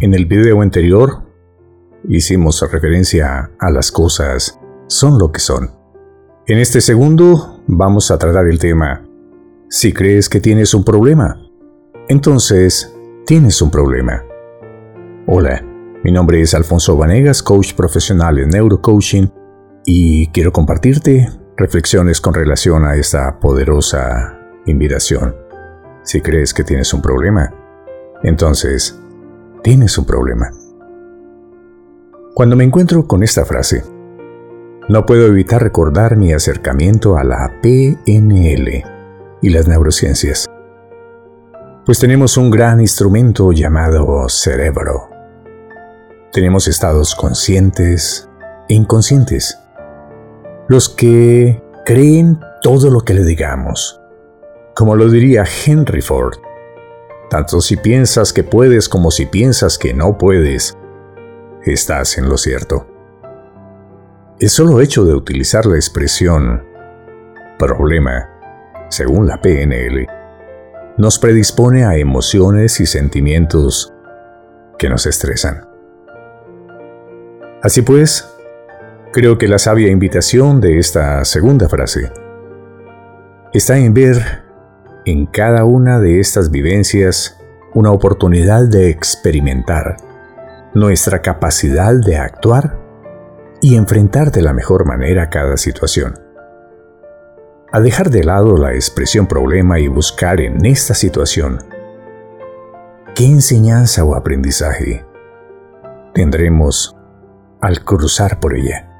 En el video anterior hicimos referencia a las cosas son lo que son. En este segundo vamos a tratar el tema si crees que tienes un problema, entonces tienes un problema. Hola, mi nombre es Alfonso Vanegas, coach profesional en neurocoaching y quiero compartirte reflexiones con relación a esta poderosa invitación. Si crees que tienes un problema, entonces tienes un problema. Cuando me encuentro con esta frase, no puedo evitar recordar mi acercamiento a la PNL y las neurociencias, pues tenemos un gran instrumento llamado cerebro. Tenemos estados conscientes e inconscientes, los que creen todo lo que le digamos, como lo diría Henry Ford. Tanto si piensas que puedes como si piensas que no puedes, estás en lo cierto. El solo hecho de utilizar la expresión problema, según la PNL, nos predispone a emociones y sentimientos que nos estresan. Así pues, creo que la sabia invitación de esta segunda frase está en ver en cada una de estas vivencias una oportunidad de experimentar nuestra capacidad de actuar y enfrentar de la mejor manera cada situación. A dejar de lado la expresión problema y buscar en esta situación qué enseñanza o aprendizaje tendremos al cruzar por ella.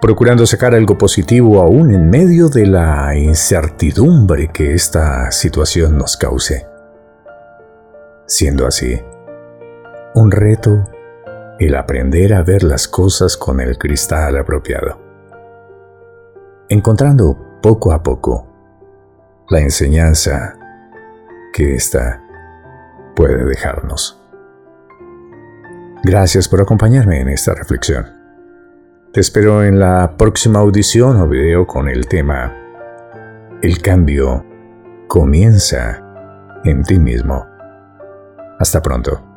Procurando sacar algo positivo aún en medio de la incertidumbre que esta situación nos cause. Siendo así, un reto el aprender a ver las cosas con el cristal apropiado. Encontrando poco a poco la enseñanza que ésta puede dejarnos. Gracias por acompañarme en esta reflexión. Te espero en la próxima audición o video con el tema El cambio comienza en ti mismo. Hasta pronto.